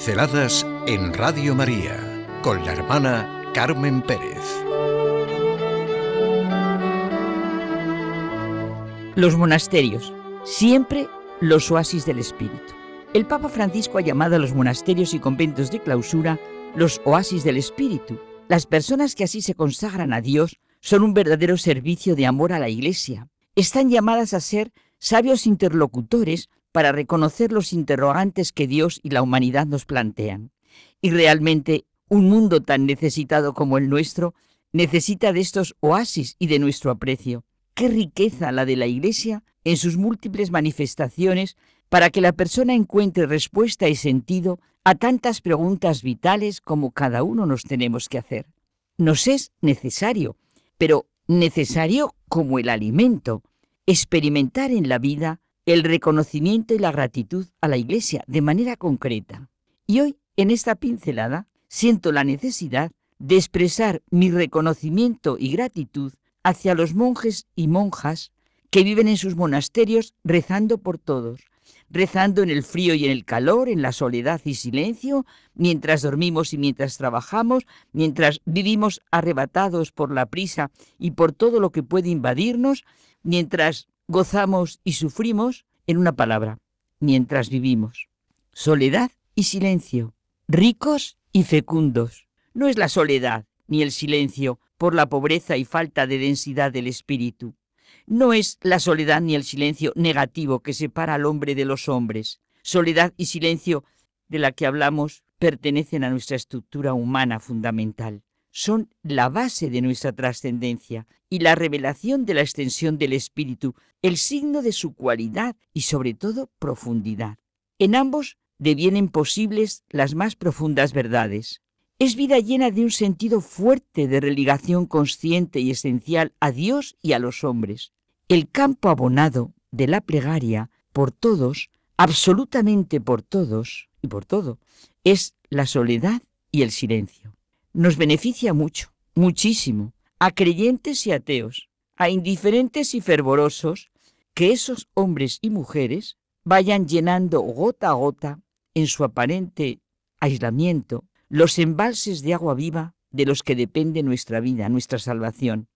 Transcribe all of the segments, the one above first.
Pinceladas en Radio María con la hermana Carmen Pérez. Los monasterios, siempre los oasis del espíritu. El Papa Francisco ha llamado a los monasterios y conventos de clausura los oasis del espíritu. Las personas que así se consagran a Dios son un verdadero servicio de amor a la Iglesia. Están llamadas a ser sabios interlocutores para reconocer los interrogantes que Dios y la humanidad nos plantean. Y realmente un mundo tan necesitado como el nuestro necesita de estos oasis y de nuestro aprecio. Qué riqueza la de la Iglesia en sus múltiples manifestaciones para que la persona encuentre respuesta y sentido a tantas preguntas vitales como cada uno nos tenemos que hacer. Nos es necesario, pero necesario como el alimento, experimentar en la vida el reconocimiento y la gratitud a la Iglesia de manera concreta. Y hoy, en esta pincelada, siento la necesidad de expresar mi reconocimiento y gratitud hacia los monjes y monjas que viven en sus monasterios rezando por todos, rezando en el frío y en el calor, en la soledad y silencio, mientras dormimos y mientras trabajamos, mientras vivimos arrebatados por la prisa y por todo lo que puede invadirnos, mientras gozamos y sufrimos, en una palabra, mientras vivimos. Soledad y silencio, ricos y fecundos. No es la soledad ni el silencio por la pobreza y falta de densidad del espíritu. No es la soledad ni el silencio negativo que separa al hombre de los hombres. Soledad y silencio de la que hablamos pertenecen a nuestra estructura humana fundamental son la base de nuestra trascendencia y la revelación de la extensión del espíritu, el signo de su cualidad y sobre todo profundidad. En ambos devienen posibles las más profundas verdades. Es vida llena de un sentido fuerte de religación consciente y esencial a Dios y a los hombres. El campo abonado de la plegaria por todos, absolutamente por todos y por todo, es la soledad y el silencio nos beneficia mucho, muchísimo, a creyentes y ateos, a indiferentes y fervorosos, que esos hombres y mujeres vayan llenando gota a gota, en su aparente aislamiento, los embalses de agua viva de los que depende nuestra vida, nuestra salvación.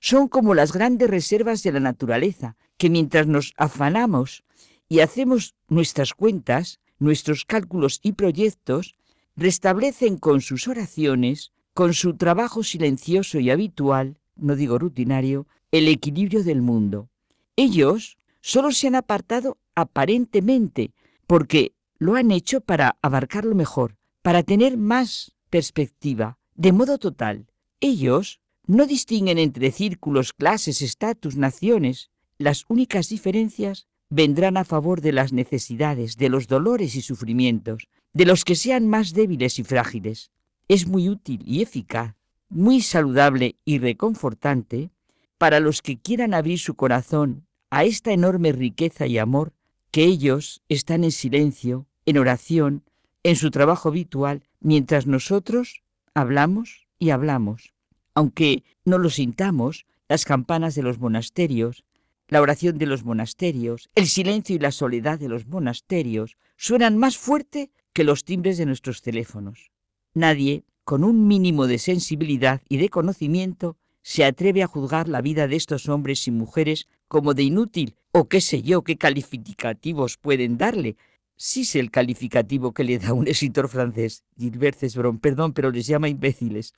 Son como las grandes reservas de la naturaleza, que mientras nos afanamos y hacemos nuestras cuentas, nuestros cálculos y proyectos, restablecen con sus oraciones, con su trabajo silencioso y habitual, no digo rutinario, el equilibrio del mundo. Ellos solo se han apartado aparentemente, porque lo han hecho para abarcarlo mejor, para tener más perspectiva, de modo total. Ellos no distinguen entre círculos, clases, estatus, naciones. Las únicas diferencias vendrán a favor de las necesidades, de los dolores y sufrimientos, de los que sean más débiles y frágiles. Es muy útil y eficaz, muy saludable y reconfortante para los que quieran abrir su corazón a esta enorme riqueza y amor que ellos están en silencio, en oración, en su trabajo habitual, mientras nosotros hablamos y hablamos. Aunque no lo sintamos, las campanas de los monasterios, la oración de los monasterios, el silencio y la soledad de los monasterios suenan más fuerte que los timbres de nuestros teléfonos. Nadie, con un mínimo de sensibilidad y de conocimiento, se atreve a juzgar la vida de estos hombres y mujeres como de inútil o qué sé yo qué calificativos pueden darle. Si es el calificativo que le da un escritor francés, Gilbert Cesbron, perdón, pero les llama imbéciles.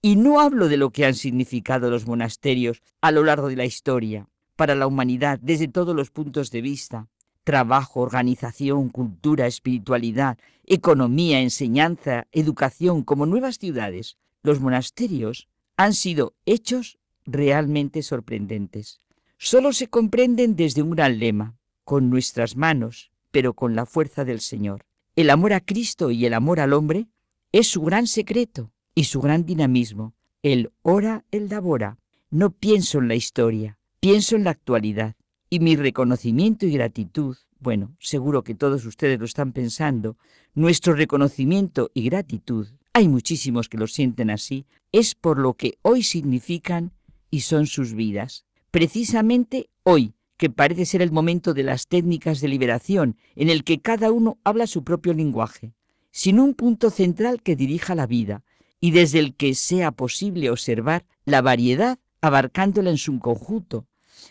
Y no hablo de lo que han significado los monasterios a lo largo de la historia, para la humanidad desde todos los puntos de vista, trabajo, organización, cultura, espiritualidad, economía, enseñanza, educación, como nuevas ciudades, los monasterios han sido hechos realmente sorprendentes. Solo se comprenden desde un gran lema, con nuestras manos, pero con la fuerza del Señor. El amor a Cristo y el amor al hombre es su gran secreto y su gran dinamismo. El ora, el labora. No pienso en la historia, pienso en la actualidad. Y mi reconocimiento y gratitud, bueno, seguro que todos ustedes lo están pensando, nuestro reconocimiento y gratitud, hay muchísimos que lo sienten así, es por lo que hoy significan y son sus vidas. Precisamente hoy, que parece ser el momento de las técnicas de liberación, en el que cada uno habla su propio lenguaje, sin un punto central que dirija la vida y desde el que sea posible observar la variedad abarcándola en su conjunto.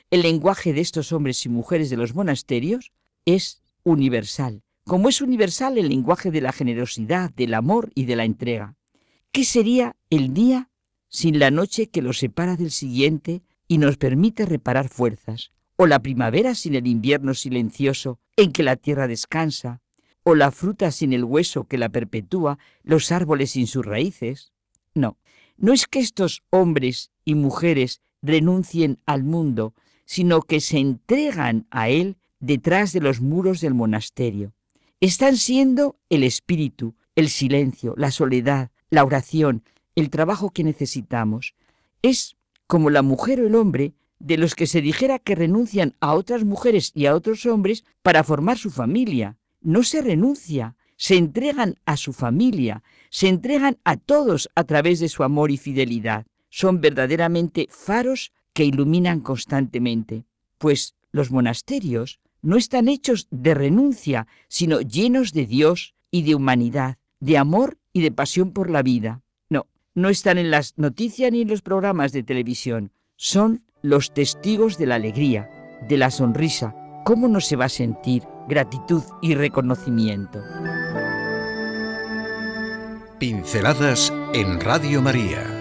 El lenguaje de estos hombres y mujeres de los monasterios es universal, como es universal el lenguaje de la generosidad, del amor y de la entrega. ¿Qué sería el día sin la noche que los separa del siguiente y nos permite reparar fuerzas? ¿O la primavera sin el invierno silencioso en que la tierra descansa? ¿O la fruta sin el hueso que la perpetúa, los árboles sin sus raíces? No, no es que estos hombres y mujeres renuncien al mundo, sino que se entregan a él detrás de los muros del monasterio. Están siendo el espíritu, el silencio, la soledad, la oración, el trabajo que necesitamos. Es como la mujer o el hombre de los que se dijera que renuncian a otras mujeres y a otros hombres para formar su familia. No se renuncia, se entregan a su familia, se entregan a todos a través de su amor y fidelidad. Son verdaderamente faros que iluminan constantemente, pues los monasterios no están hechos de renuncia, sino llenos de Dios y de humanidad, de amor y de pasión por la vida. No, no están en las noticias ni en los programas de televisión, son los testigos de la alegría, de la sonrisa. ¿Cómo no se va a sentir gratitud y reconocimiento? Pinceladas en Radio María